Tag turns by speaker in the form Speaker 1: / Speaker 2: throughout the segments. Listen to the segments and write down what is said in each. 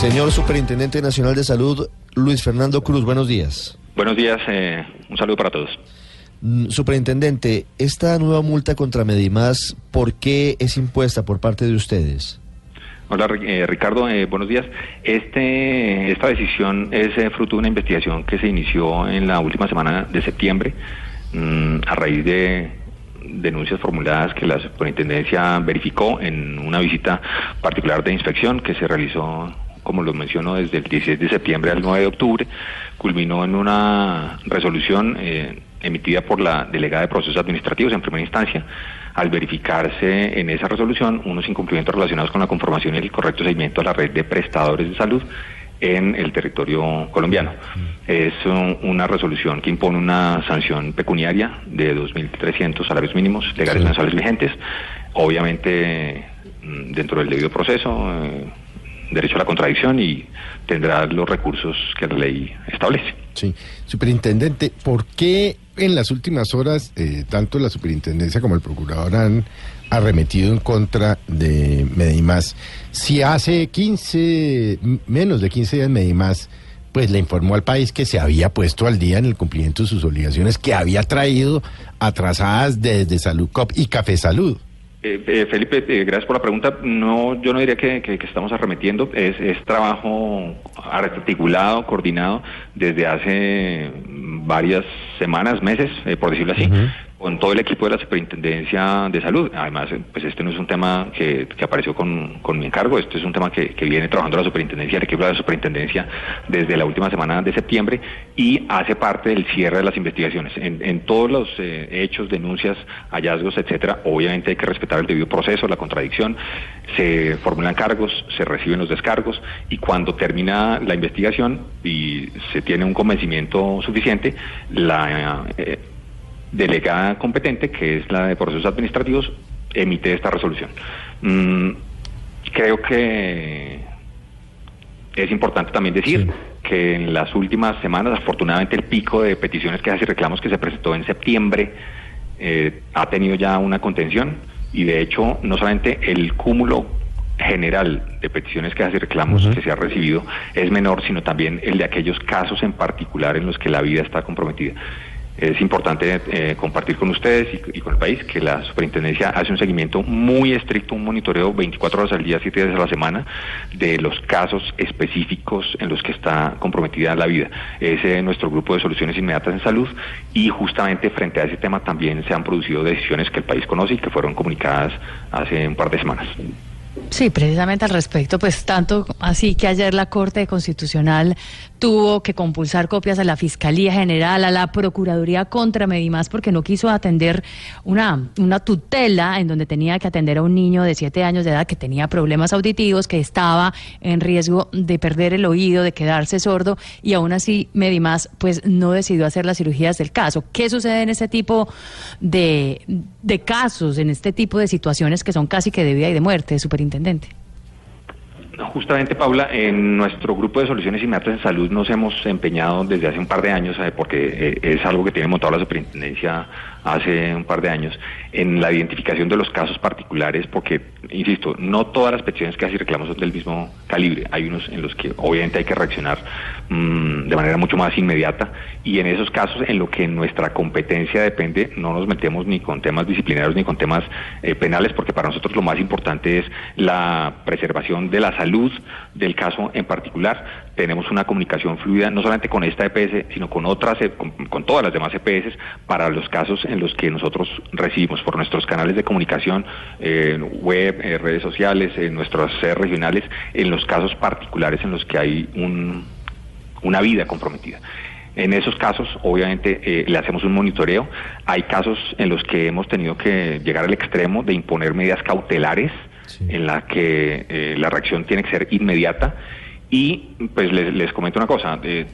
Speaker 1: Señor Superintendente Nacional de Salud, Luis Fernando Cruz, buenos días.
Speaker 2: Buenos días, eh, un saludo para todos.
Speaker 1: Mm, Superintendente, esta nueva multa contra Medimás, ¿por qué es impuesta por parte de ustedes?
Speaker 2: Hola eh, Ricardo, eh, buenos días. Este, esta decisión es eh, fruto de una investigación que se inició en la última semana de septiembre mm, a raíz de denuncias formuladas que la superintendencia verificó en una visita particular de inspección que se realizó, como lo menciono, desde el 16 de septiembre al 9 de octubre, culminó en una resolución eh, emitida por la delegada de procesos administrativos en primera instancia, al verificarse en esa resolución unos incumplimientos relacionados con la conformación y el correcto seguimiento a la red de prestadores de salud en el territorio colombiano. Es un- una resolución que impone una sanción pecuniaria de 2.300 salarios mínimos legales
Speaker 1: Sí.
Speaker 2: mensuales vigentes, obviamente mm, dentro del debido proceso, eh, derecho a la contradicción y tendrá los recursos que la ley establece.
Speaker 3: Sí, superintendente, ¿por qué en las últimas horas eh, tanto la superintendencia como el procurador han arremetido en contra de Medimás? Si hace 15, m- menos de 15 días Medimás, pues le informó al país que se había puesto al día en el cumplimiento de sus obligaciones que había traído atrasadas desde Salud Cop y Café Salud.
Speaker 2: Eh, eh, Felipe, eh, gracias por la pregunta. No, yo no diría que, estamos arremetiendo. Es, es trabajo articulado, coordinado desde hace varias semanas, meses, eh, por decirlo así, con todo el equipo de la Superintendencia de Salud. Además, pues este no es un tema que, apareció con, mi encargo. Este es un tema que, que viene trabajando la Superintendencia, el equipo de la Superintendencia desde la última semana de septiembre y hace parte del cierre de las investigaciones. En, en todos los eh, hechos, denuncias, hallazgos, etcétera, obviamente hay que respetar el debido proceso, la contradicción, se formulan cargos, se reciben los descargos y cuando termina la investigación y se tiene un convencimiento suficiente, la eh, delegada competente, que es la de procesos administrativos, emite esta resolución. Mm, creo que es importante también decir
Speaker 3: Sí.
Speaker 2: que en las últimas semanas, afortunadamente, el pico de peticiones, quejas y reclamos que se presentó en septiembre eh, ha tenido ya una contención y, de hecho, no solamente el cúmulo general de peticiones, quejas y reclamos que se ha recibido es menor, sino también el de aquellos casos en particular en los que la vida está comprometida. Es importante eh, compartir con ustedes y, y con el país que la superintendencia hace un seguimiento muy estricto, un monitoreo 24 horas al día, 7 días a la semana, de los casos específicos en los que está comprometida la vida. Ese es nuestro grupo de soluciones inmediatas en salud y justamente frente a ese tema también se han producido decisiones que el país conoce y que fueron comunicadas hace un par de semanas.
Speaker 4: Sí, precisamente al respecto, pues tanto así que ayer la Corte Constitucional tuvo que compulsar copias a la Fiscalía General, a la Procuraduría contra Medimás, porque no quiso atender una, una tutela en donde tenía que atender a un niño de siete años de edad que tenía problemas auditivos, que estaba en riesgo de perder el oído, de quedarse sordo, y aún así Medimás pues no decidió hacer las cirugías del caso. ¿Qué sucede en este tipo de, de casos, en este tipo de situaciones que son casi que de vida y de muerte, superintendente?
Speaker 2: Justamente, Paula, en nuestro grupo de soluciones inmediatas en salud nos hemos empeñado desde hace un par de años, porque eh, es algo que tiene montado la superintendencia hace un par de años, en la identificación de los casos particulares, porque, insisto, no todas las peticiones que así reclamos son del mismo calibre. Hay unos en los que obviamente hay que reaccionar mm, de manera mucho más inmediata, y en esos casos en lo que nuestra competencia depende, no nos metemos ni con temas disciplinarios ni con temas eh, penales, porque para nosotros lo más importante es la preservación de la salud del caso en particular. Tenemos una comunicación fluida, no solamente con esta EPS, sino con otras, eh, con, con todas las demás EPS, para los casos en los que nosotros recibimos por nuestros canales de comunicación, eh, web, redes sociales, en nuestras sedes regionales, en los casos particulares en los que hay un, una vida comprometida. En esos casos, obviamente, eh, le hacemos un monitoreo. Hay casos en los que hemos tenido que llegar al extremo de imponer medidas cautelares, En la que eh, la reacción tiene que ser inmediata. Y pues les, les comento una cosa. eh,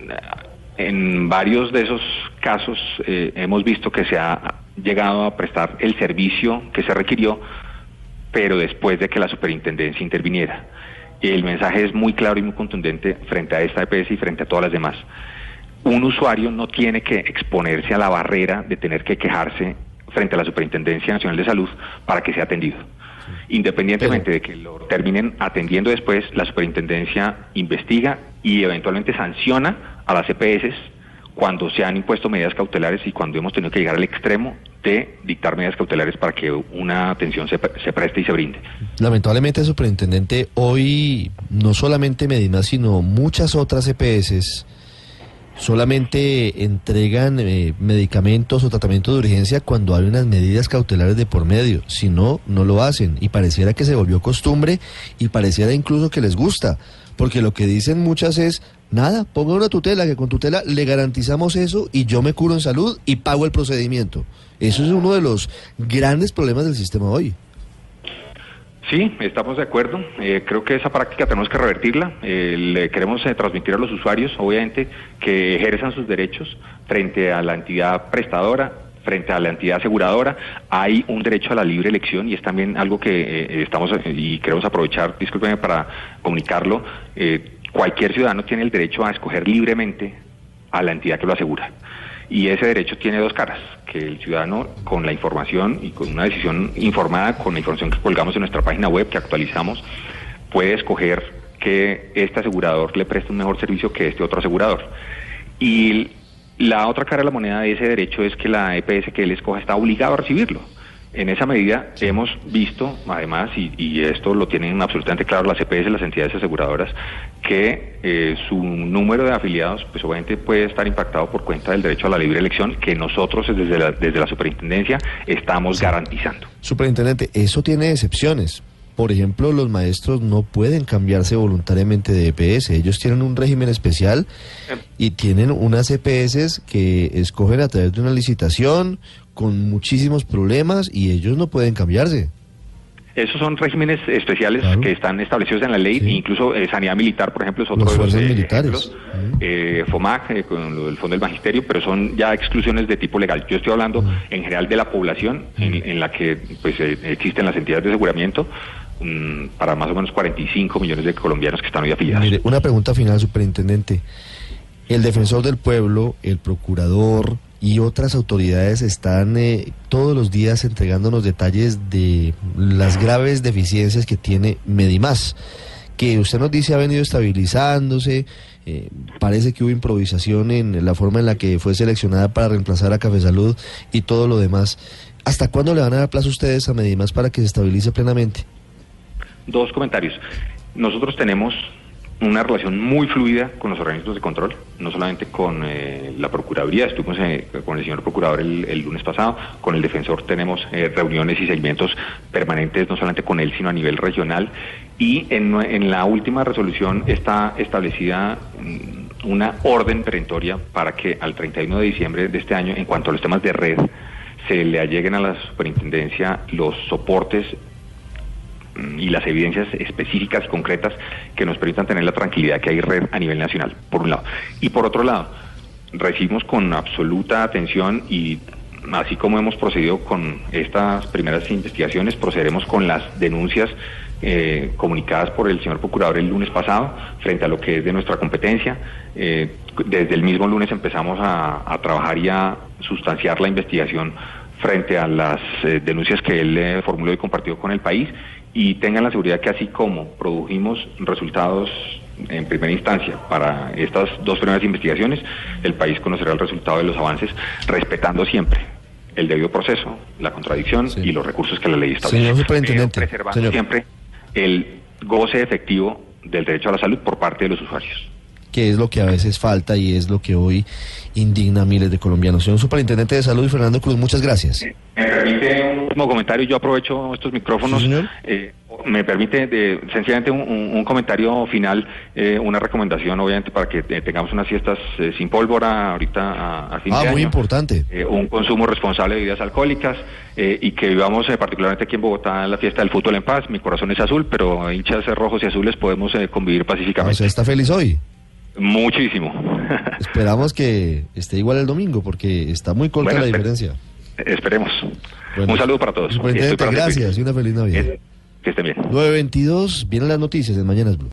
Speaker 2: en varios de esos casos eh, hemos visto que se ha llegado a prestar el servicio que se requirió, pero después de que la superintendencia interviniera. El mensaje es muy claro y muy contundente frente a esta EPS y frente a todas las demás. Un usuario no tiene que exponerse a la barrera de tener que quejarse frente a la Superintendencia Nacional de Salud para que sea atendido. Independientemente de que lo terminen atendiendo después, la superintendencia investiga y eventualmente sanciona a las EPS cuando se han impuesto medidas cautelares y cuando hemos tenido que llegar al extremo de dictar medidas cautelares para que una atención se, se preste y se brinde.
Speaker 1: Lamentablemente, superintendente, hoy no solamente Medina, sino muchas otras EPS solamente entregan eh, medicamentos o tratamientos de urgencia cuando hay unas medidas cautelares de por medio. Si no, no lo hacen. Y pareciera que se volvió costumbre y pareciera incluso que les gusta. Porque lo que dicen muchas es, nada, ponga una tutela, que con tutela le garantizamos eso y yo me curo en salud y pago el procedimiento. Eso es uno de los grandes problemas del sistema hoy.
Speaker 2: Sí, estamos de acuerdo. Eh, creo que esa práctica tenemos que revertirla. Eh, le queremos eh, transmitir a los usuarios, obviamente, que ejerzan sus derechos frente a la entidad prestadora, frente a la entidad aseguradora. Hay un derecho a la libre elección y es también algo que estamos y queremos aprovechar, discúlpenme para comunicarlo. cualquier ciudadano tiene el derecho a escoger libremente a la entidad que lo asegura. Y ese derecho tiene dos caras, que el ciudadano con la información y con una decisión informada, con la información que colgamos en nuestra página web, que actualizamos, puede escoger que este asegurador le preste un mejor servicio que este otro asegurador. Y la otra cara de la moneda de ese derecho es que la EPS que él escoja está obligado a recibirlo. En esa medida hemos visto, además, y, esto lo tienen absolutamente claro las EPS, las entidades aseguradoras, que eh, su número de afiliados, pues obviamente puede estar impactado por cuenta del derecho a la libre elección que nosotros desde la, desde la superintendencia estamos garantizando.
Speaker 1: Superintendente, eso tiene excepciones. Por ejemplo, los maestros no pueden cambiarse voluntariamente de EPS. Ellos tienen un régimen especial y tienen unas EPS que escogen a través de una licitación con muchísimos problemas y ellos no pueden cambiarse.
Speaker 2: Esos son regímenes especiales que están establecidos en la ley, incluso eh, sanidad militar, por ejemplo, es otro de los
Speaker 1: eh, militares.
Speaker 2: Eh, FOMAC, con lo del Fondo del Magisterio, pero son ya exclusiones de tipo legal. Yo estoy hablando en general de la población en, la que pues existen las entidades de aseguramiento mm, para más o menos 45 millones de colombianos que están hoy afiliados.
Speaker 1: Mire, una pregunta final, superintendente. El defensor del pueblo, el procurador, y otras autoridades están eh, todos los días entregándonos detalles de las graves deficiencias que tiene Medimás, que usted nos dice ha venido estabilizándose, eh, parece que hubo improvisación en la forma en la que fue seleccionada para reemplazar a Café Salud y todo lo demás. ¿Hasta cuándo le van a dar plazo ustedes a Medimás para que se estabilice plenamente?
Speaker 2: Dos comentarios. Nosotros tenemos una relación muy fluida con los organismos de control, no solamente con eh, la Procuraduría, estuvimos eh, con el señor Procurador el, lunes pasado, con el defensor tenemos eh, reuniones y seguimientos permanentes, no solamente con él, sino a nivel regional, y en, en la última resolución está establecida mm, una orden perentoria para que al 31 de diciembre de este año, en cuanto a los temas de red, se le alleguen a la superintendencia los soportes y las evidencias específicas concretas que nos permitan tener la tranquilidad que hay red a nivel nacional, por un lado. Y por otro lado, recibimos con absoluta atención y así como hemos procedido con estas primeras investigaciones, procederemos con las denuncias eh, comunicadas por el señor procurador el lunes pasado frente a lo que es de nuestra competencia. Eh, desde el mismo lunes empezamos a, trabajar y a sustanciar la investigación frente a las eh, denuncias que él formuló y compartió con el país y tengan la seguridad que así como produjimos resultados en primera instancia para estas dos primeras investigaciones, el país conocerá el resultado de los avances respetando siempre el debido proceso, la contradicción y los recursos que la ley establece.
Speaker 1: Señor superintendente,
Speaker 2: preservando siempre el goce efectivo del derecho a la salud por parte de los usuarios
Speaker 1: que es lo que a veces falta y es lo que hoy indigna a miles de colombianos. Señor Superintendente de Salud, Fernando Cruz, muchas gracias.
Speaker 2: Me permite un último comentario, yo aprovecho estos micrófonos. Eh, me permite de, sencillamente un, comentario final, eh, una recomendación, obviamente, para que eh, tengamos unas fiestas sin pólvora ahorita a, fin
Speaker 1: ah,
Speaker 2: de
Speaker 1: año. muy importante.
Speaker 2: un consumo responsable de bebidas alcohólicas y que vivamos particularmente aquí en Bogotá en la fiesta del fútbol en paz. Mi corazón es azul, pero hinchas rojos y azules podemos convivir pacíficamente.
Speaker 1: ¿Usted está feliz hoy?
Speaker 2: Muchísimo.
Speaker 1: Esperamos que esté igual el domingo porque está muy corta la diferencia.
Speaker 2: Esperemos. Un saludo para todos.
Speaker 1: gracias y una feliz Navidad.
Speaker 2: Que estén bien.
Speaker 1: 9.22, vienen las noticias en Mañanas Blue.